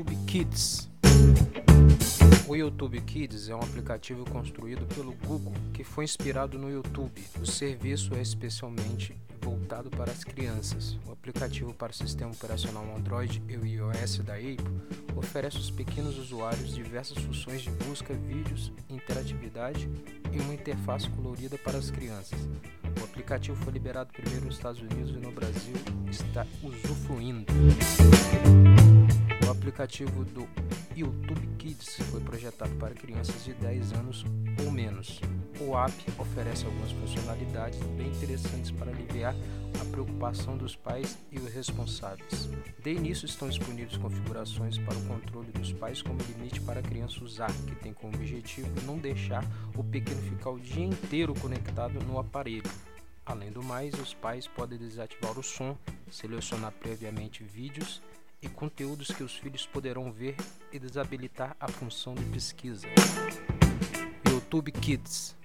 YouTube Kids. O YouTube Kids é um aplicativo construído pelo Google que foi inspirado no YouTube. O serviço é especialmente voltado para as crianças. O aplicativo para o sistema operacional Android e o iOS da Apple oferece aos pequenos usuários diversas funções de busca, vídeos, interatividade e uma interface colorida para as crianças. O aplicativo foi liberado primeiro nos Estados Unidos e no Brasil está usufruindo. Aplicativo do YouTube Kids foi projetado para crianças de 10 anos ou menos. O app oferece algumas funcionalidades bem interessantes para aliviar a preocupação dos pais e os responsáveis. De início estão disponíveis configurações para o controle dos pais como limite para a criança usar, que tem como objetivo não deixar o pequeno ficar o dia inteiro conectado no aparelho. Além do mais, os pais podem desativar o som, selecionar previamente vídeos e conteúdos que os filhos poderão ver e desabilitar a função de pesquisa. YouTube Kids